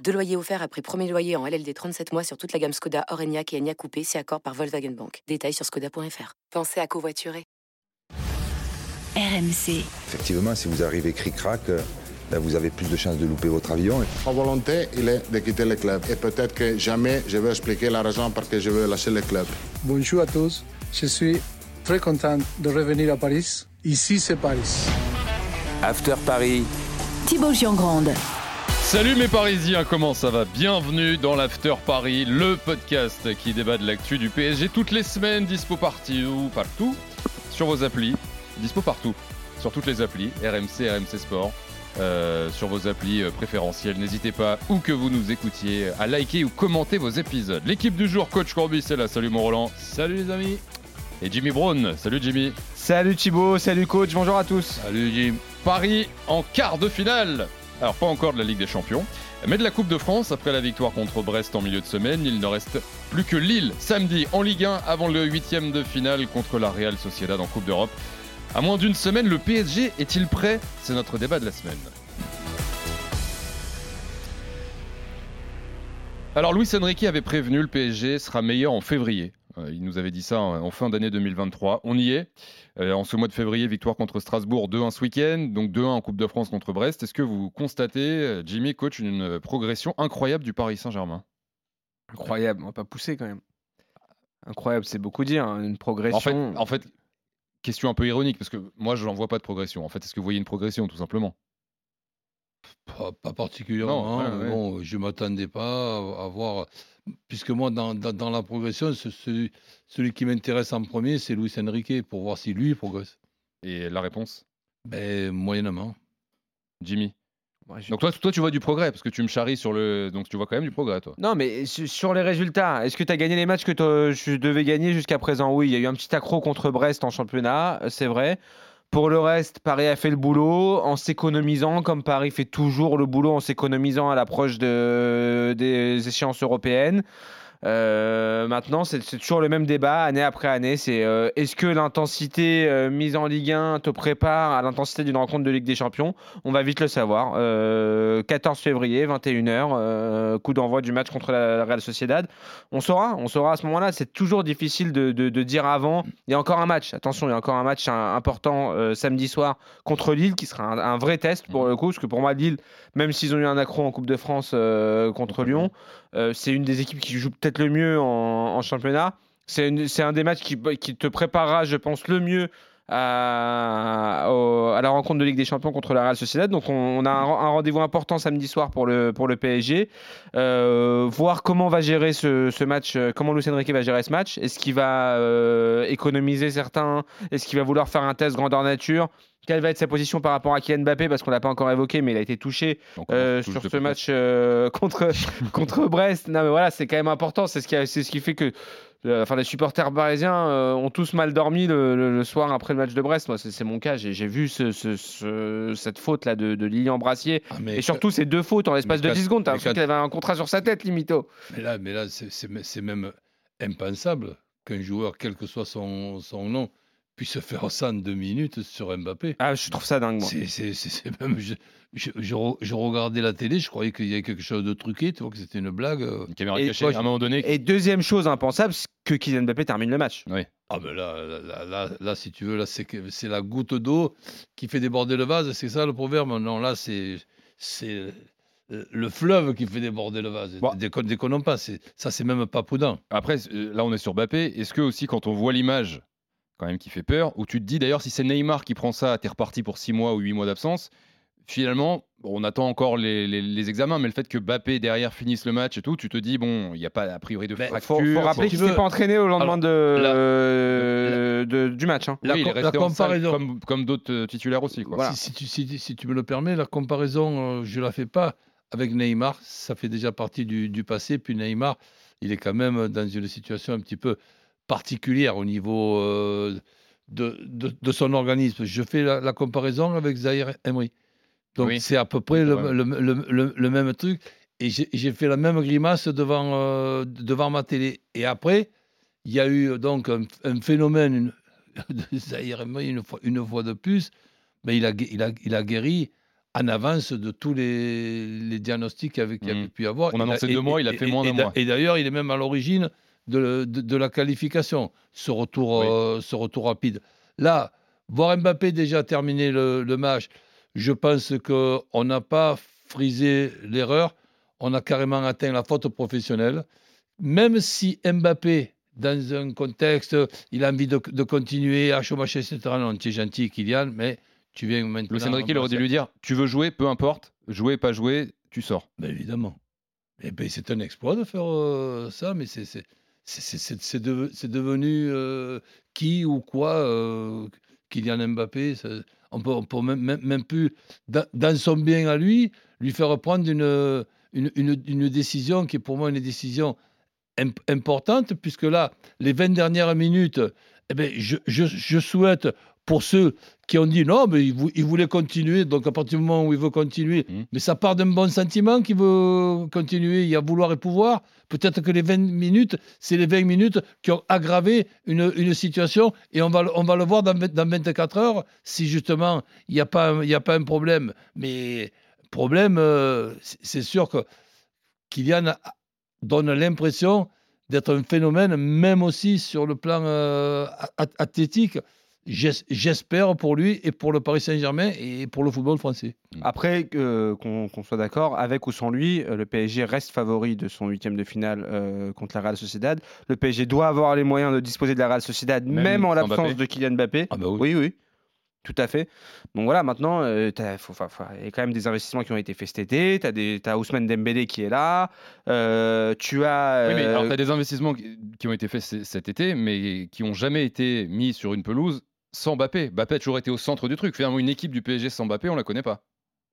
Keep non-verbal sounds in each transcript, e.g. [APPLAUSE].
Deux loyers offerts après premier loyer en LLD 37 mois sur toute la gamme Skoda, Orenia et Enya Coupé, c'est accord par Volkswagen Bank. Détails sur skoda.fr. Pensez à covoiturer. RMC. Effectivement, si vous arrivez cric-crac, euh, ben, vous avez plus de chances de louper votre avion. Ma volonté, il est de quitter le club. Et peut-être que jamais je vais expliquer la raison pour laquelle je veux lâcher le club. Bonjour à tous. Je suis très content de revenir à Paris. Ici, c'est Paris. After Paris. Thibaut Giangrande. Salut mes Parisiens, comment ça va? Bienvenue dans l'After Paris, le podcast qui débat de l'actu du PSG toutes les semaines, dispo partout, partout, sur vos applis, dispo partout, sur toutes les applis, RMC, RMC Sport, euh, sur vos applis euh, préférentielles. N'hésitez pas, où que vous nous écoutiez, à liker ou commenter vos épisodes. L'équipe du jour, Coach Corbis, c'est là. Salut mon Roland. Salut les amis. Et Jimmy Brown. Salut Jimmy. Salut Thibaut, salut coach, bonjour à tous. Salut Jim. Paris en quart de finale alors pas encore de la Ligue des Champions, mais de la Coupe de France. Après la victoire contre Brest en milieu de semaine, il ne reste plus que Lille samedi en Ligue 1 avant le huitième de finale contre la Real Sociedad en Coupe d'Europe. À moins d'une semaine, le PSG est-il prêt? C'est notre débat de la semaine. Alors Luis Enrique avait prévenu le PSG sera meilleur en février. Euh, il nous avait dit ça en fin d'année 2023. On y est. Euh, en ce mois de février, victoire contre Strasbourg, 2-1 ce week-end, donc 2-1 en Coupe de France contre Brest. Est-ce que vous constatez, euh, Jimmy, coach, une progression incroyable du Paris Saint-Germain? Incroyable, on va pas pousser quand même. Incroyable, c'est beaucoup dire, hein, une progression. En fait, question un peu ironique, parce que moi, je n'en vois pas de progression. En fait, est-ce que vous voyez une progression, tout simplement? Pas, particulièrement. Hein. Bon, je ne m'attendais pas à voir puisque moi, dans, la progression, celui, celui qui m'intéresse en premier, c'est Luis Enrique, pour voir si lui progresse. Et la réponse? Ben, Moyennement. Jimmy donc toi, toi, tu vois du progrès, parce que tu me charries sur le... Donc tu vois quand même du progrès, toi. Non, mais sur les résultats, est-ce que tu as gagné les matchs que tu devais gagner jusqu'à présent? Oui, il y a eu un petit accro contre Brest en championnat, c'est vrai. Pour le reste, Paris a fait le boulot en s'économisant, comme Paris fait toujours le boulot en s'économisant à l'approche de, des échéances européennes. Euh, maintenant, c'est toujours le même débat année après année. C'est euh, est-ce que l'intensité euh, mise en Ligue 1 te prépare à l'intensité d'une rencontre de Ligue des Champions? On va vite le savoir. 14 février, 21h, coup d'envoi du match contre la, Real Sociedad. On saura, on saura à ce moment-là. C'est toujours difficile de, de, dire avant. Il y a encore un match. Attention, il y a encore un match important samedi soir contre Lille qui sera un, un, vrai test pour le coup. Parce que pour moi, Lille, même s'ils ont eu un accro en Coupe de France contre Lyon, c'est une des équipes qui joue peut-être le mieux en, championnat. C'est un des matchs qui, qui, te préparera, je pense, le mieux à, à, la rencontre de Ligue des Champions contre la Real Sociedad. Donc on, a un, rendez-vous important samedi soir pour le, pour le PSG. Euh, voir comment va gérer ce, ce, match, euh, comment Lucien Riquet va gérer ce match. Est-ce qu'il va euh, économiser certains? Est-ce qu'il va vouloir faire un test grandeur nature? Quelle va être sa position par rapport à Kylian Mbappé? Parce qu'on l'a pas encore évoqué, mais il a été touché sur ce match [LAUGHS] contre, contre Brest. Non, mais voilà, c'est quand même important. C'est ce, qui ce qui fait que enfin, les supporters parisiens euh, ont tous mal dormi le, soir après le match de Brest. Moi, c'est mon cas. J'ai vu cette faute là de, Lilian Brassier ah, et surtout ces deux fautes en l'espace de 10 secondes. T'as l'impression qu'il avait un contrat sur sa tête, limito. Mais là, mais là, c'est même impensable qu'un joueur, quel que soit son, son nom, puisse faire ça en deux minutes sur Mbappé. Ah, je trouve ça dingue. C'est même. Je, je, regardais la télé, je croyais qu'il y avait quelque chose de truqué, tu vois, que c'était une blague. Euh. Une caméra cachée à un moment donné. Et deuxième chose impensable, c'est que Kylian Mbappé termine le match. Oui. Ah ben là, là, là, là, si tu veux, là c'est la goutte d'eau qui fait déborder le vase, c'est ça le proverbe? Non, là c'est c'est le fleuve qui fait déborder le vase. Bon. Déconnons pas, ça c'est même pas prudent. Après, euh, là on est sur Mbappé. Est-ce que aussi quand on voit l'image quand même qui fait peur, où tu te dis d'ailleurs si c'est Neymar qui prend ça, t'es reparti pour 6 mois ou 8 mois d'absence, finalement, on attend encore les, examens, mais le fait que Bappé derrière finisse le match et tout, tu te dis, bon, il n'y a pas a priori de fracture. Il faut, rappeler qu'il ne s'est pas entraîné au lendemain de, du match. Hein. La, oui, il est comparaison... comme, d'autres euh, titulaires aussi. Quoi. Si, tu, si, tu, me le permets, la comparaison, euh, je ne la fais pas avec Neymar. Ça fait déjà partie du, passé. Puis Neymar, il est quand même dans une situation un petit peu particulière au niveau. Euh, de, de, de son organisme. Je fais la, la comparaison avec Zahir Emery. Donc Oui. c'est à peu près le, le- le- même truc. Et j'ai fait la même grimace devant, euh, devant ma télé. Et après, il y a eu donc un, un phénomène une, [LAUGHS] de Zahir Emery une fois, une fois de plus. Mais il a, il, a, il a guéri en avance de tous les, les diagnostics qu'il avait Mhm. pu avoir. On annonçait deux mois, il a fait et- moins d'un mois. Et d'ailleurs, il est même à l'origine de, de- de la qualification, ce retour, Oui. euh, ce retour rapide. Là, voir Mbappé déjà terminer le, le match, je pense qu'on n'a pas frisé l'erreur, on a carrément atteint la faute professionnelle. Même si Mbappé, dans un contexte, il a envie de, de continuer à chômage, etc. Non, tu es gentil, Kylian, mais tu viens maintenant. Luis Enrique il aurait dû lui dire Tu veux jouer, peu importe, jouer, pas jouer, tu sors. Ben, évidemment. Eh ben, c'est un exploit de faire euh, ça, mais c'est c'est- c'est- c'est- c'est- c'est deve- c'est devenu euh, qui ou quoi euh, Kylian Mbappé. on peut, on peut même, même, même plus, dans, son bien à lui, lui faire prendre une, une, une- décision qui est pour moi une décision imp- importante, puisque là, les 20 dernières minutes, eh je, je- je souhaite pour ceux qui ont dit non, mais il, vou- il voulait continuer, donc à partir du moment où il veut continuer, Mhm. mais ça part d'un bon sentiment qu'il veut continuer, il y a vouloir et pouvoir. Peut-être que les 20 minutes, c'est les 20 minutes qui ont aggravé une, une situation et on va, le- on va le voir dans, 20 dans 24 heures si justement il n'y a, pas un- y a pas un problème. Mais problème, euh, c'est sûr que Kylian a- donne l'impression d'être un phénomène, même aussi sur le plan euh, athlétique. J'es- J'espère pour lui et pour le Paris Saint-Germain et pour le football français. Après, euh, qu'on soit d'accord, avec ou sans lui, euh, le PSG reste favori de son huitième de finale euh, contre la Real Sociedad. Le PSG doit avoir les moyens de disposer de la Real Sociedad, même, Même en l'absence de Kylian Mbappé. Ah bah oui. Oui, oui, tout à fait. Donc voilà, maintenant, euh, il y a quand même des investissements qui ont été faits cet été. Tu as, Ousmane Dembélé qui est là. Euh, tu as. Oui, mais alors, tu as des investissements qui, qui ont été faits cet été, mais qui n'ont jamais été mis sur une pelouse sans Mbappé. Mbappé a toujours été au centre du truc. Finalement, une équipe du PSG sans Mbappé, on la connaît pas.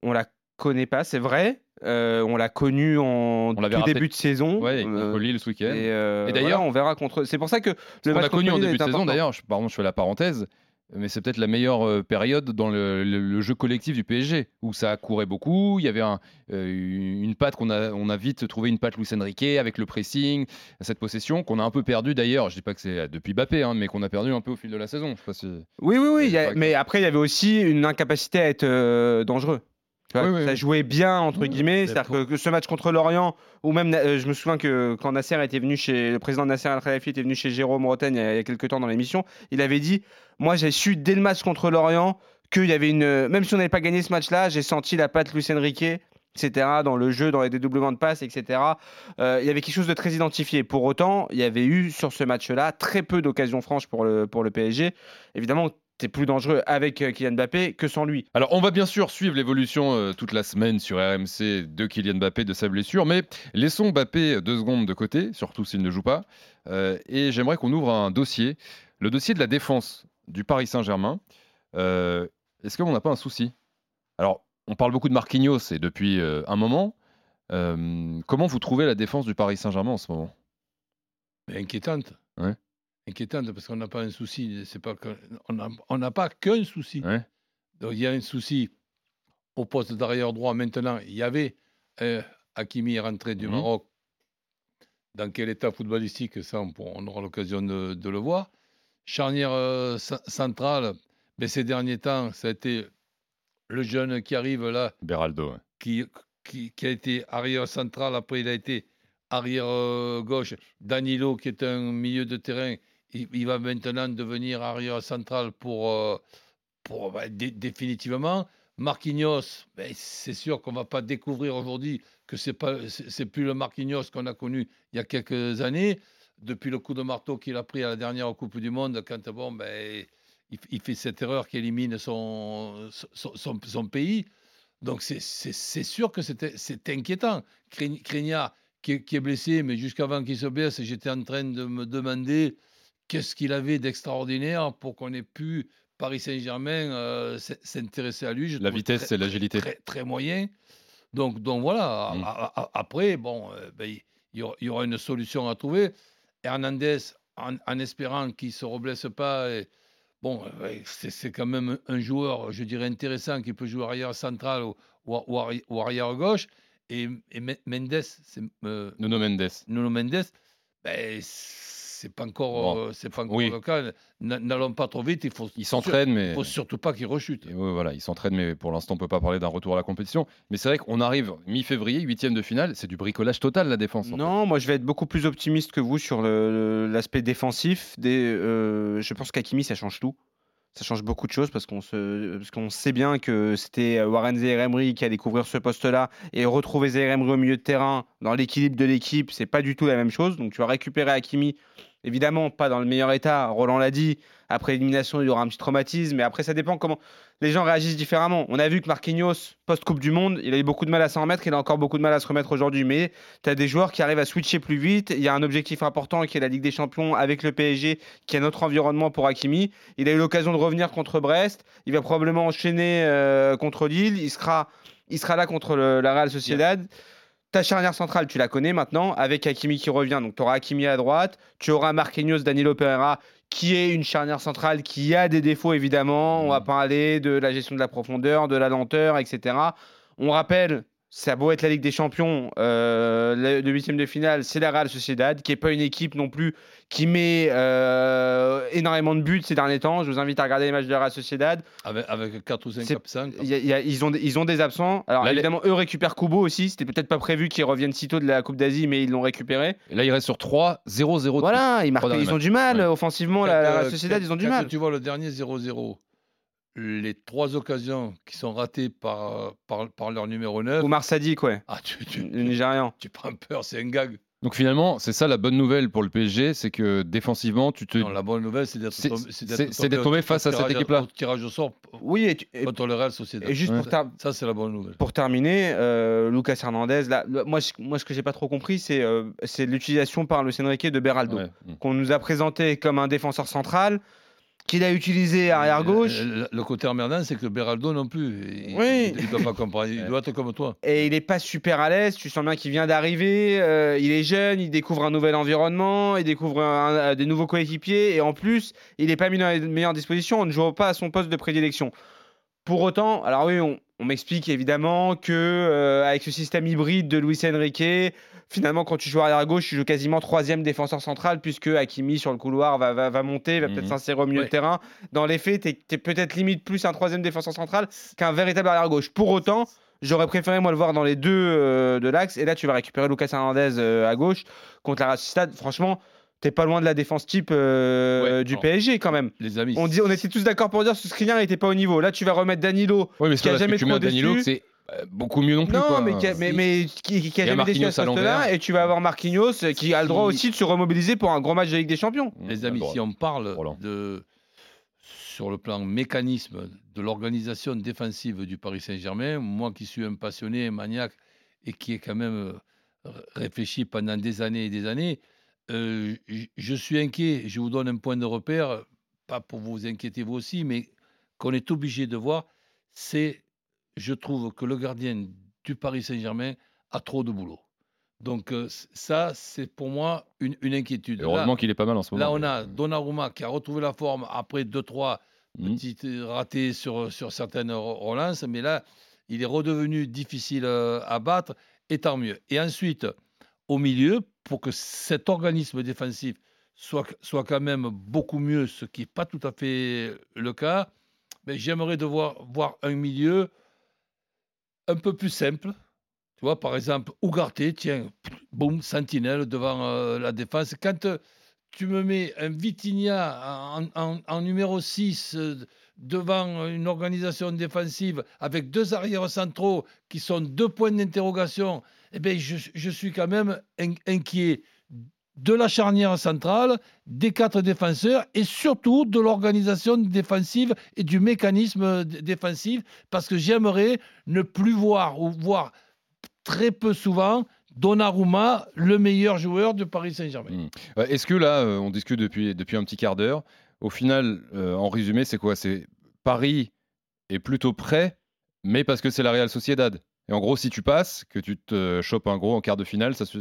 on la connaît pas, c'est vrai. Euh, on l'a connu en On tout début de saison. Ouais, Euh, contre Lille ce week-end. et, euh, Et d'ailleurs- voilà, on verra contre. C'est pour ça que le On match a connu contre en début de saison, d'ailleurs, je, pardon, je fais la parenthèse, mais c'est peut-être la meilleure euh, période dans le, le- le jeu collectif du PSG, où ça courait beaucoup, il y avait un- euh, une patte qu'on a, on a vite trouvé une patte Luis Enrique avec le pressing, cette possession qu'on a un peu perdu d'ailleurs, je dis pas que c'est depuis Bappé, hein, mais qu'on a perdu un peu au fil de la saison. Je sais pas si- Oui, oui, oui. A- Mais après, il y avait aussi une incapacité à être euh, dangereux. Tu vois, Oui, oui, ça jouait bien, entre guillemets. C'est-à-dire que, que ce match contre l'Orient, ou même, euh, je me souviens que quand Nasser était venu chez. Le président Nasser Al-Khelaifi était venu chez Jérôme Roten il y a, il y a quelques temps dans l'émission. Il avait dit Moi, j'ai su dès le match contre l'Orient qu'il y avait une. Même si on n'avait pas gagné ce match-là, j'ai senti la patte Luis Enrique. etc., dans le jeu, dans les dédoublements de passes, etc. Euh, il y avait quelque chose de très identifié. Pour autant, il y avait eu sur ce match-là très peu d'occasions franches pour le, pour le PSG. Évidemment, tu es plus dangereux avec euh, Kylian Mbappé que sans lui. Alors, on va bien sûr suivre l'évolution euh, toute la semaine sur RMC de Kylian Mbappé, de sa blessure, mais laissons Mbappé deux secondes de côté, surtout s'il ne joue pas. Euh, et j'aimerais qu'on ouvre un dossier, le dossier de la défense du Paris Saint-Germain. Euh, Est-ce qu'on n'a pas un souci? Alors, on parle beaucoup de Marquinhos et depuis euh, un moment. Euh, comment vous trouvez la défense du Paris Saint-Germain en ce moment? Inquiétante. Ouais. Inquiétante parce qu'on n'a pas un souci. C'est pas que- on n'a pas qu'un souci. Ouais. Donc il y a un souci au poste d'arrière droit. Maintenant, il y avait euh, Hakimi rentré du Mhm. Maroc. Dans quel état footballistique, ça, on, aura l'occasion de, de le voir. Charnière euh, cen- centrale, ben, ces derniers temps, ça a été le jeune qui arrive là, Beraldo. qui, qui a été arrière central, après il a été arrière euh, gauche. Danilo, qui est un milieu de terrain, il, va maintenant devenir arrière central pour, euh, pour bah, dé- définitivement. Marquinhos, ben, c'est sûr qu'on ne va pas découvrir aujourd'hui que ce n'est plus le Marquinhos qu'on a connu il y a quelques années, depuis le coup de marteau qu'il a pris à la dernière Coupe du Monde, quand bon, ben, il, fait cette erreur qui élimine son, son, son- pays. Donc c'est- sûr que c'est inquiétant. Cré- Craignard qui, qui est blessé, mais jusqu'avant qu'il se blesse, j'étais en train de me demander qu'est-ce qu'il avait d'extraordinaire pour qu'on ait pu, Paris Saint-Germain, euh, s'intéresser à lui? Je La vitesse et l'agilité. Très, très moyen. Donc, donc voilà, Mm. a- a- a- après, bon, euh, ben, il y, aura- une solution à trouver. Hernandez, en, en espérant qu'il ne se reblesse pas, et bon, ouais, c'est quand même un joueur, je dirais, intéressant qui peut jouer arrière central ou, ou- ou arri- ou arrière gauche. Et, et Me- Mendes, c'est euh, Nuno Mendes. Nuno Mendes, ben, c'est pas encore, Bon, euh, c'est pas encore oui. le cas. N- N'allons pas trop vite. Il faut, Il s'entraîne, mais. il faut surtout pas qu'il rechute. Et ouais, voilà, il s'entraîne, mais pour l'instant, on peut pas parler d'un retour à la compétition. Mais c'est vrai qu'on arrive mi-février, huitième de finale, c'est du bricolage total la défense. en fait. Non, moi je vais être beaucoup plus optimiste que vous sur l'aspect défensif. Des, euh, je pense qu'Akimi, ça change tout. Ça change beaucoup de choses parce qu'on se, parce qu'on sait bien que c'était Warren Zaïre-Emery qui allait couvrir ce poste-là et retrouver Zaïre-Emery au milieu de terrain dans l'équilibre de l'équipe, c'est pas du tout la même chose. Donc tu vas récupérer Hakimi, évidemment pas dans le meilleur état. Roland l'a dit. Après l'élimination, il y aura un petit traumatisme, mais après ça dépend comment les gens réagissent différemment. On a vu que Marquinhos, post-Coupe du Monde, il a eu beaucoup de mal à s'en remettre, il a encore beaucoup de mal à se remettre aujourd'hui, mais tu as des joueurs qui arrivent à switcher plus vite. Il y a un objectif important qui est la Ligue des Champions avec le PSG, qui est notre environnement pour Hakimi. Il a eu l'occasion de revenir contre Brest. Il va probablement enchaîner euh, contre Lille. Il sera, il sera là contre la Real Sociedad. Ta charnière centrale, tu la connais maintenant, avec Hakimi qui revient. Donc, tu auras Hakimi à droite. Tu auras Marquinhos, Danilo Pereira, qui est une charnière centrale qui a des défauts, évidemment. On va parler de la gestion de la profondeur, de la lenteur, etc. On rappelle, ça beau être la Ligue des Champions, euh, le, le huitième de finale, c'est la Real Sociedad, qui n'est pas une équipe non plus qui met euh, énormément de buts ces derniers temps. Je vous invite à regarder les matchs de la Real Sociedad. Avec, avec 4 ou 5 C'est- absents. Y a- il y a- ils, ont, des- ils ont des absents. Alors Là, les- évidemment, eux récupèrent Kubo aussi. C'était peut-être pas prévu qu'ils reviennent si tôt de la Coupe d'Asie, mais ils l'ont récupéré. Et là, il reste sur 3, 0-0. Voilà, ils, marquent- derniers ils ont du mal Ouais. offensivement. La, euh, Real Sociedad, ils ont du mal. tu vois le dernier 0-0, les trois occasions qui sont ratées par, par, par leur numéro 9, Ou Sadik, ouais, ah, tu, tu, le Nigérian. tu prends peur, c'est un gag. Donc finalement, c'est ça la bonne nouvelle pour le PSG, c'est que défensivement, tu te. Non, la bonne nouvelle, c'est d'être tombé, c'est- c'est d'être tombé face à cette équipe-là. au tirage au sort Oui, et, tu- et- contre le Real Sociedad. et juste Ouais. pour, ter- Ça, c'est la bonne nouvelle. pour terminer, euh, Lucas Hernandez, là, moi, moi, ce que j'ai pas trop compris, c'est euh, c'est l'utilisation par le Enrique de Beraldo, Ouais. Mm. qu'on nous a présenté comme un défenseur central, qu'il a utilisé arrière gauche. Le, le- le côté emmerdant, c'est que Beraldo non plus. Il, Oui. Il ne peut pas comprendre. Il doit être comme toi. Et il n'est pas super à l'aise. Tu sens bien qu'il vient d'arriver. euh, il est jeune, il découvre un nouvel environnement, il découvre un- un- des nouveaux coéquipiers. Et en plus, il n'est pas mis dans les meilleures dispositions. On ne joue pas à son poste de prédilection. Pour autant, alors oui, on, on m'explique évidemment que euh, avec ce système hybride de Luis Enrique, finalement, quand tu joues arrière gauche, tu joues quasiment troisième défenseur central, puisque Hakimi sur le couloir va, va, va monter, va peut-être Mhm. s'insérer au milieu Ouais. de terrain. Dans les faits, tu es, peut-être limite plus un troisième défenseur central qu'un véritable arrière gauche. Pour autant, J'aurais préféré moi le voir dans les deux euh, de l'axe. Et là, tu vas récupérer Lucas Hernandez euh, à gauche contre la Real Sociedad. Franchement, t'es pas loin de la défense type euh, Ouais, du non. PSG quand même. Les amis. On, dit, on était tous d'accord pour dire que ce Skriniar n'était pas au niveau. Là, tu vas remettre Danilo. Oui, mais c'est Qui a jamais que tu mets Danilo c'est euh, beaucoup mieux non plus. non, quoi. mais, qui a, mais, mais qui, qui a Il y a jamais déçu à ce à poste-là. l'envers. Et tu vas avoir Marquinhos qui a le droit Si- aussi de se remobiliser pour un gros match de Ligue des Champions. Les amis, si on parle Roland. de, sur le plan mécanisme de l'organisation défensive du Paris Saint-Germain, moi qui suis un passionné, un maniaque et qui ai quand même euh, réfléchi pendant des années et des années, euh, je suis inquiet. Je vous donne un point de repère, pas pour vous inquiéter vous aussi, mais qu'on est obligé de voir, c'est, je trouve que le gardien du Paris Saint-Germain a trop de boulot. Donc euh, ça, c'est pour moi une, une inquiétude. Et Heureusement qu'il est pas mal en ce moment. Là, on a Donnarumma qui a retrouvé la forme après 2-3 Mhm. petites ratés sur, sur certaines re- relances, mais là, il est redevenu difficile euh, à battre, et tant mieux. Et ensuite, au milieu, pour que cet organisme défensif soit, soit quand même beaucoup mieux, ce qui n'est pas tout à fait le cas, mais j'aimerais devoir voir un milieu un peu plus simple. Tu vois, par exemple, Ougarté, tiens, boum, sentinelle devant euh, la défense. Quand euh, tu me mets un Vitinha en, en- numéro 6 euh, devant une organisation défensive avec deux arrières centraux qui sont deux points d'interrogation, eh bien, je, suis quand même in- inquiet de la charnière centrale, des quatre défenseurs et surtout de l'organisation défensive et du mécanisme défensif parce que j'aimerais ne plus voir ou voir très peu souvent Donnarumma, le meilleur joueur de Paris Saint-Germain. Mm. Euh, Est-ce que là, euh, on discute depuis, depuis un petit quart d'heure, au final, euh, en résumé, c'est quoi? C'est Paris est plutôt prêt, mais parce que c'est la Real Sociedad. Et en gros, si tu passes, que tu te chopes un gros en quart de finale, ça se.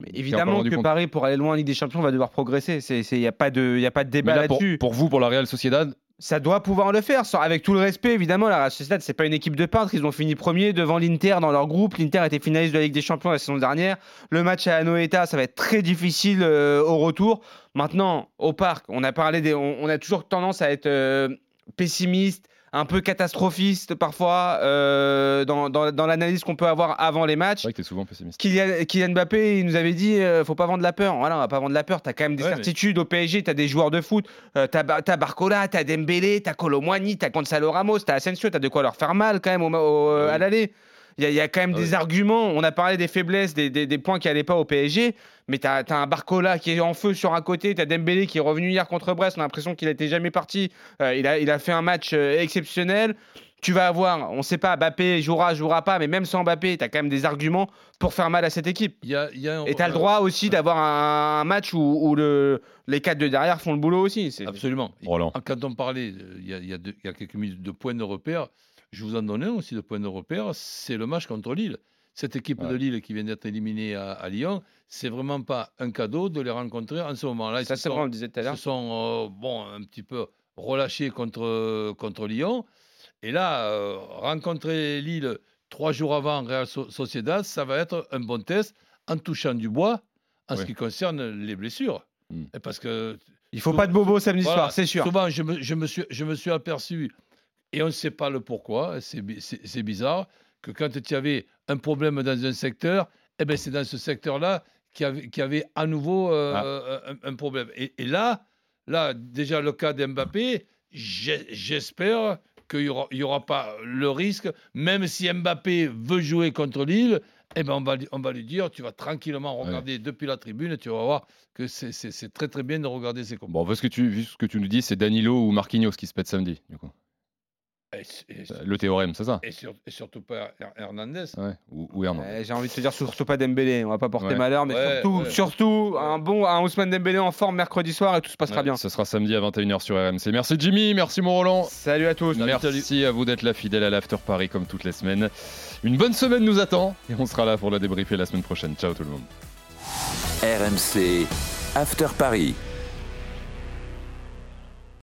Mais évidemment que. Paris, pour aller loin en Ligue des Champions, va devoir progresser. Il n'y a, pas de- y a pas de débat là, pour, là-dessus. pour vous, pour la Real Sociedad, Ça doit pouvoir le faire, sans- avec tout le respect évidemment. La Real Sociedad, c'est pas une équipe de peintres. Ils ont fini premier devant l'Inter dans leur groupe. L'Inter était finaliste de la Ligue des Champions la saison dernière. Le match à Anoeta, ça va être très difficile euh, au retour. Maintenant, au parc, on a parlé des, on, on a toujours tendance à être euh, pessimiste, un peu catastrophiste parfois euh, dans, dans- dans l'analyse qu'on peut avoir avant les matchs. C'est vrai que t'es souvent pessimiste. Kylian, Kylian Mbappé, il nous avait dit euh, faut pas vendre la peur. Voilà, on va pas vendre la peur. T'as quand même des Ouais, mais- certitudes au PSG. T'as des joueurs de foot. Euh, t'as, t'as Barcola, t'as Dembélé, t'as Colomwani, t'as Gonzalo Ramos, t'as Asensio. T'as de quoi leur faire mal quand même au, au- Ah à l'aller. Il y, a- il y a quand même Ah des arguments. On a parlé des faiblesses, des, des- des points qui allaient pas au PSG. Mais t'as, t'as un Barcola qui est en feu sur un côté. T'as Dembélé qui est revenu hier contre Brest. On a l'impression qu'il n'était jamais parti. Euh, il, a, il a fait un match euh, exceptionnel. Tu vas avoir, on sait pas, Mbappé jouera, jouera pas, mais même sans Mbappé, t'as quand même des arguments pour faire mal à cette équipe. Il y a, il y a un- Et tu as le droit aussi d'avoir un, un match où, où le, les quatre de derrière font le boulot aussi. C'est- Absolument. Roland. Quand on parlait, euh, il y a, y a quelques minutes de points de repère, je vous en donne un aussi de points de repère, c'est le match contre Lille. Cette équipe Ouais. de Lille qui vient d'être éliminée à, à Lyon, c'est vraiment pas un cadeau de les rencontrer en ce moment-là. Ils Ça, se c'est vrai, on le disait tout à se l'heure. sont euh, bon, un petit peu relâchés contre, contre Lyon. Et là, euh, rencontrer Lille trois jours avant Real So- Sociedad, ça va être un bon test en touchant du bois en ce qui concerne les blessures. Mm. Et Parce que Il faut pas de bobo samedi voilà, soir, c'est sûr. Souvent, je me, je me suis, je me suis aperçu, et on ne sait pas le pourquoi, c'est bi- c'est c'est bizarre, que quand tu avais un problème dans un secteur, eh ben, c'est dans ce secteur-là qu'il y, avait- y avait à nouveau euh, Ah. un, un problème. Et, et là, là, déjà le cas d'Mbappé, j'espère qu'il n'y aura, il y aura pas le risque, même si Mbappé veut jouer contre Lille, eh ben on, va, lui- on va lui dire, tu vas tranquillement regarder depuis la tribune, et tu vas voir que c'est- très très bien de regarder ces combats. Bon, parce que tu, vu ce que tu nous dis, c'est Danilo ou Marquinhos qui se pètent samedi. Du coup. Et, et- Le théorème, c'est ça et sur- et surtout pas Her- Hernandez. Ouais. Ou, ou Hernandez. Euh, J'ai envie de te dire surtout pas Dembélé, on va pas porter Ouais. malheur, mais Ouais, surtout, ouais. surtout un bon un Ousmane Dembélé en forme mercredi soir et tout se passera Ouais. bien. Ce sera samedi à 21h sur RMC. Merci Jimmy, merci mon Roland. Salut à tous. Merci à vous d'être là, fidèle à l'After Paris comme toutes les semaines. Une bonne semaine nous attend et on sera là pour la débriefer la semaine prochaine. Ciao tout le monde. RMC After Paris.